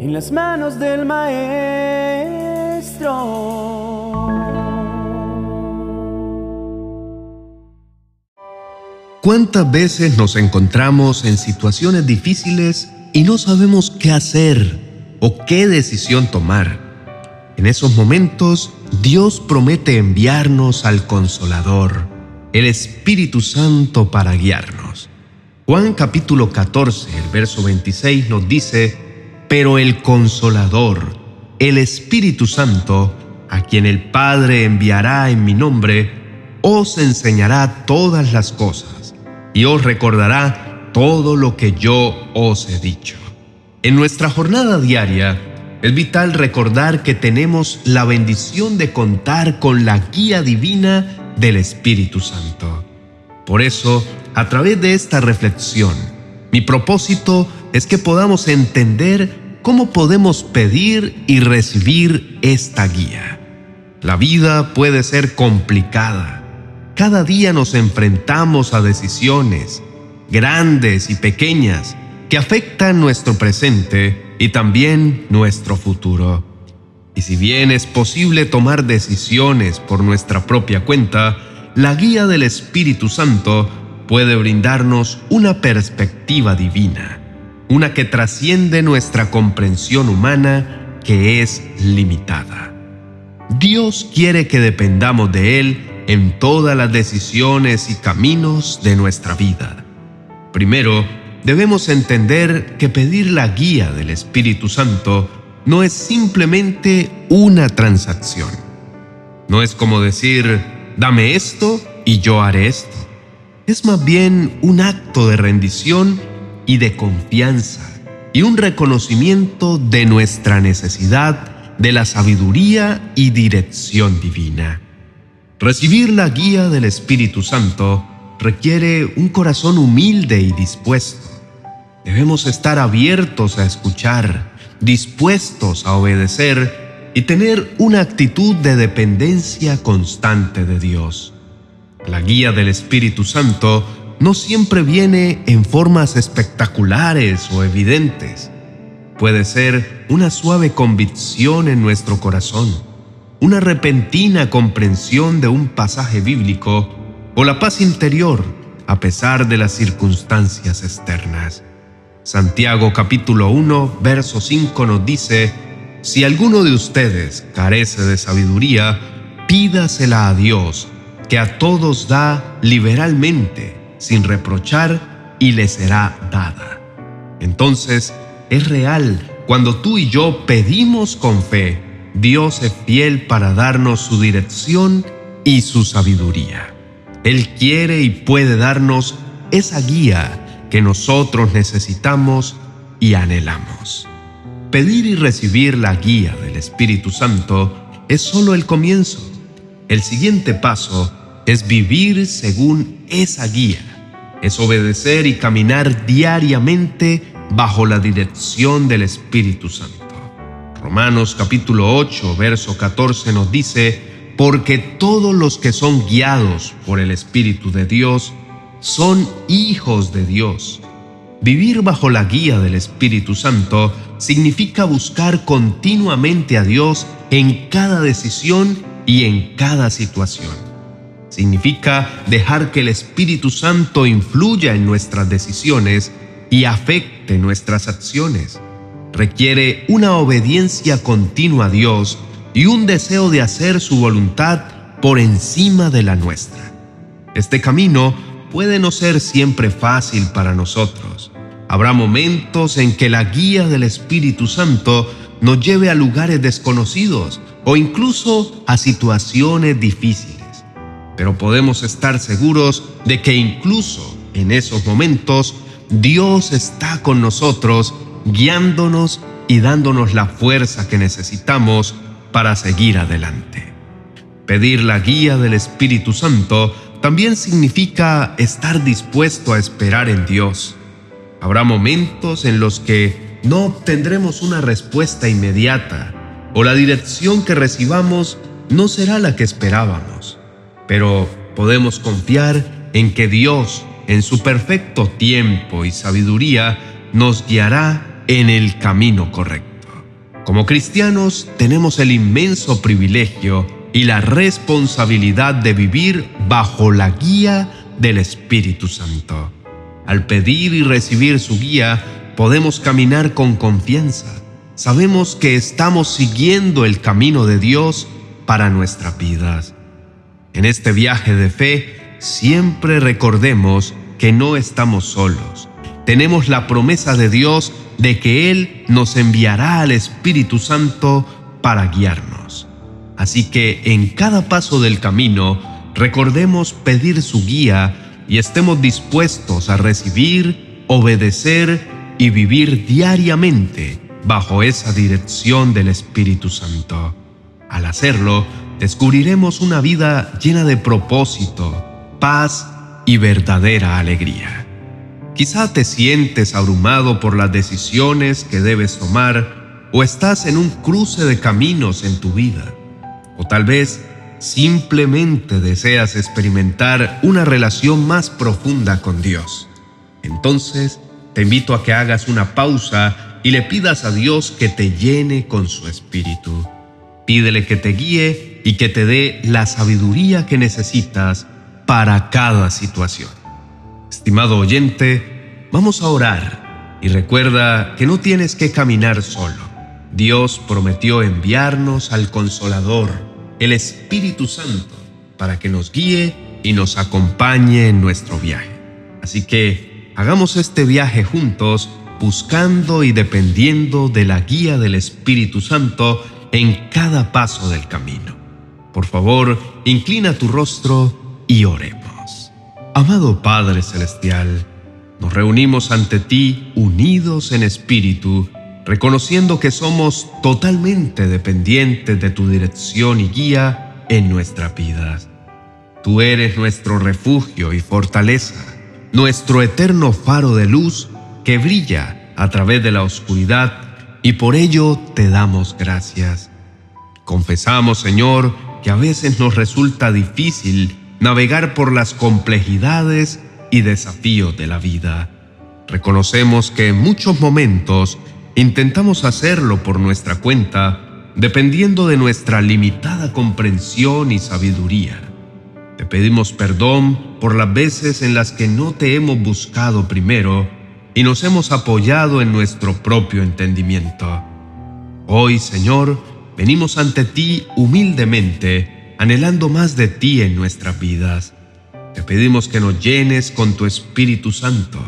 en las manos del Maestro. ¿Cuántas veces nos encontramos en situaciones difíciles y no sabemos qué hacer o qué decisión tomar? En esos momentos, Dios promete enviarnos al Consolador, el Espíritu Santo para guiarnos. Juan capítulo 14, el verso 26 nos dice, Pero el Consolador, el Espíritu Santo, a quien el Padre enviará en mi nombre, os enseñará todas las cosas y os recordará todo lo que yo os he dicho. En nuestra jornada diaria, es vital recordar que tenemos la bendición de contar con la guía divina del Espíritu Santo. Por eso, a través de esta reflexión, mi propósito es que podamos entender cómo podemos pedir y recibir esta guía. La vida puede ser complicada. Cada día nos enfrentamos a decisiones, grandes y pequeñas, que afectan nuestro presente y también nuestro futuro. Y si bien es posible tomar decisiones por nuestra propia cuenta, la guía del Espíritu Santo puede brindarnos una perspectiva divina, una que trasciende nuestra comprensión humana que es limitada. Dios quiere que dependamos de Él en todas las decisiones y caminos de nuestra vida. Primero, debemos entender que pedir la guía del Espíritu Santo no es simplemente una transacción. No es como decir, dame esto y yo haré esto. Es más bien un acto de rendición y de confianza y un reconocimiento de nuestra necesidad de la sabiduría y dirección divina. Recibir la guía del Espíritu Santo requiere un corazón humilde y dispuesto Debemos estar abiertos a escuchar, dispuestos a obedecer y tener una actitud de dependencia constante de Dios. La guía del Espíritu Santo no siempre viene en formas espectaculares o evidentes. Puede ser una suave convicción en nuestro corazón, una repentina comprensión de un pasaje bíblico o la paz interior a pesar de las circunstancias externas. Santiago capítulo 1, verso 5 nos dice, Si alguno de ustedes carece de sabiduría, pídasela a Dios, que a todos da liberalmente, sin reprochar, y le será dada. Entonces, es real, cuando tú y yo pedimos con fe, Dios es fiel para darnos su dirección y su sabiduría. Él quiere y puede darnos esa guía que nosotros necesitamos y anhelamos. Pedir y recibir la guía del Espíritu Santo es solo el comienzo. El siguiente paso es vivir según esa guía, es obedecer y caminar diariamente bajo la dirección del Espíritu Santo. Romanos capítulo 8, verso 14 nos dice, porque todos los que son guiados por el Espíritu de Dios son hijos de Dios. Vivir bajo la guía del Espíritu Santo significa buscar continuamente a Dios en cada decisión y en cada situación. Significa dejar que el Espíritu Santo influya en nuestras decisiones y afecte nuestras acciones. Requiere una obediencia continua a Dios y un deseo de hacer su voluntad por encima de la nuestra. Este camino puede no ser siempre fácil para nosotros. Habrá momentos en que la guía del Espíritu Santo nos lleve a lugares desconocidos o incluso a situaciones difíciles. Pero podemos estar seguros de que incluso en esos momentos Dios está con nosotros, guiándonos y dándonos la fuerza que necesitamos para seguir adelante. Pedir la guía del Espíritu Santo también significa estar dispuesto a esperar en Dios. Habrá momentos en los que no obtendremos una respuesta inmediata o la dirección que recibamos no será la que esperábamos, pero podemos confiar en que Dios, en su perfecto tiempo y sabiduría, nos guiará en el camino correcto. Como cristianos tenemos el inmenso privilegio y la responsabilidad de vivir bajo la guía del Espíritu Santo. Al pedir y recibir su guía, podemos caminar con confianza. Sabemos que estamos siguiendo el camino de Dios para nuestras vidas. En este viaje de fe, siempre recordemos que no estamos solos. Tenemos la promesa de Dios de que Él nos enviará al Espíritu Santo para guiarnos. Así que en cada paso del camino, recordemos pedir su guía y estemos dispuestos a recibir, obedecer y vivir diariamente bajo esa dirección del Espíritu Santo. Al hacerlo, descubriremos una vida llena de propósito, paz y verdadera alegría. Quizá te sientes abrumado por las decisiones que debes tomar o estás en un cruce de caminos en tu vida. O tal vez simplemente deseas experimentar una relación más profunda con Dios. Entonces, te invito a que hagas una pausa y le pidas a Dios que te llene con su espíritu. Pídele que te guíe y que te dé la sabiduría que necesitas para cada situación. Estimado oyente, vamos a orar y recuerda que no tienes que caminar solo. Dios prometió enviarnos al Consolador, el Espíritu Santo, para que nos guíe y nos acompañe en nuestro viaje. Así que hagamos este viaje juntos buscando y dependiendo de la guía del Espíritu Santo en cada paso del camino. Por favor, inclina tu rostro y oremos. Amado Padre Celestial, nos reunimos ante ti unidos en espíritu, reconociendo que somos totalmente dependientes de tu dirección y guía en nuestra vida. Tú eres nuestro refugio y fortaleza, nuestro eterno faro de luz que brilla a través de la oscuridad y por ello te damos gracias. Confesamos, Señor, que a veces nos resulta difícil navegar por las complejidades y desafíos de la vida. Reconocemos que en muchos momentos intentamos hacerlo por nuestra cuenta, dependiendo de nuestra limitada comprensión y sabiduría. Te pedimos perdón por las veces en las que no te hemos buscado primero y nos hemos apoyado en nuestro propio entendimiento. Hoy, Señor, venimos ante ti humildemente, anhelando más de ti en nuestras vidas. Te pedimos que nos llenes con tu Espíritu Santo,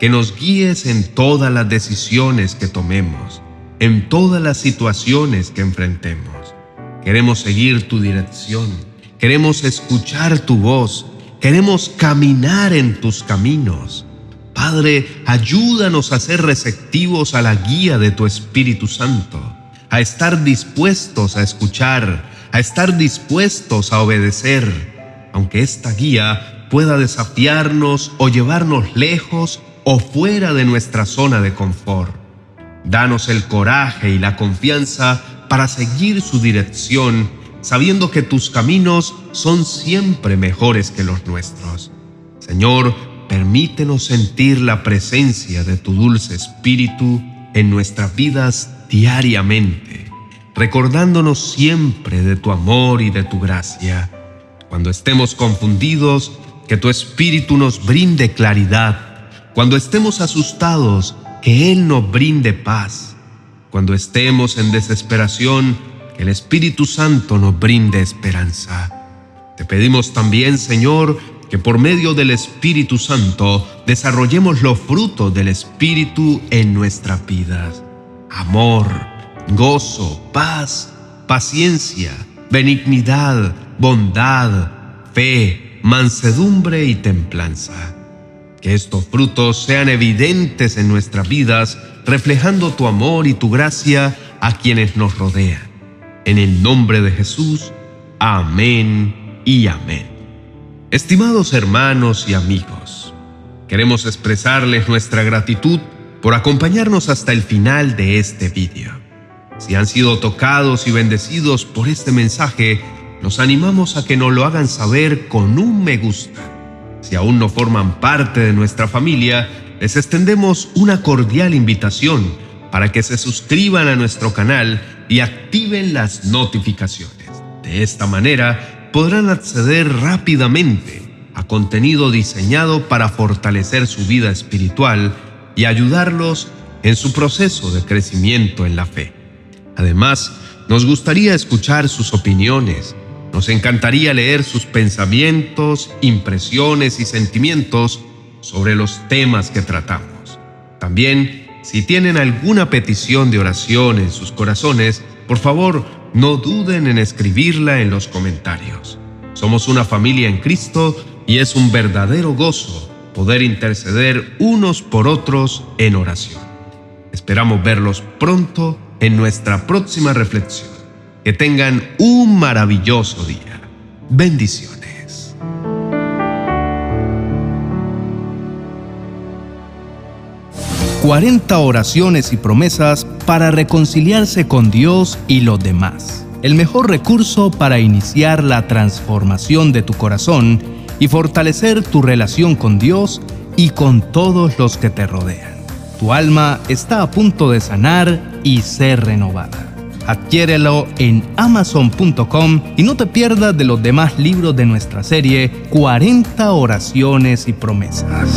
que nos guíes en todas las decisiones que tomemos, en todas las situaciones que enfrentemos. Queremos seguir tu dirección, queremos escuchar tu voz, queremos caminar en tus caminos. Padre, ayúdanos a ser receptivos a la guía de tu Espíritu Santo, a estar dispuestos a escuchar, a estar dispuestos a obedecer, aunque esta guía pueda desafiarnos o llevarnos lejos o fuera de nuestra zona de confort. Danos el coraje y la confianza para seguir su dirección, sabiendo que tus caminos son siempre mejores que los nuestros. Señor, permítenos sentir la presencia de tu dulce espíritu en nuestras vidas diariamente recordándonos siempre de tu amor y de tu gracia. Cuando estemos confundidos, que tu Espíritu nos brinde claridad. Cuando estemos asustados, que Él nos brinde paz. Cuando estemos en desesperación, que el Espíritu Santo nos brinde esperanza. Te pedimos también, Señor, que por medio del Espíritu Santo desarrollemos los frutos del Espíritu en nuestras vidas. Amor, gozo, paz, paciencia, benignidad, bondad, fe, mansedumbre y templanza. Que estos frutos sean evidentes en nuestras vidas, reflejando tu amor y tu gracia a quienes nos rodean. En el nombre de Jesús, amén y amén. Estimados hermanos y amigos, queremos expresarles nuestra gratitud por acompañarnos hasta el final de este vídeo. Si han sido tocados y bendecidos por este mensaje, los animamos a que nos lo hagan saber con un me gusta. Si aún no forman parte de nuestra familia, les extendemos una cordial invitación para que se suscriban a nuestro canal y activen las notificaciones. De esta manera podrán acceder rápidamente a contenido diseñado para fortalecer su vida espiritual y ayudarlos en su proceso de crecimiento en la fe. Además, nos gustaría escuchar sus opiniones. Nos encantaría leer sus pensamientos, impresiones y sentimientos sobre los temas que tratamos. También, si tienen alguna petición de oración en sus corazones, por favor, no duden en escribirla en los comentarios. Somos una familia en Cristo y es un verdadero gozo poder interceder unos por otros en oración. Esperamos verlos pronto en nuestra próxima reflexión. Que tengan un maravilloso día. Bendiciones. ...40 oraciones y promesas para reconciliarse con Dios y los demás. El mejor recurso para iniciar la transformación de tu corazón y fortalecer tu relación con Dios y con todos los que te rodean. Tu alma está a punto de sanar y ser renovada. Adquiérelo en amazon.com y no te pierdas de los demás libros de nuestra serie 40 oraciones y promesas.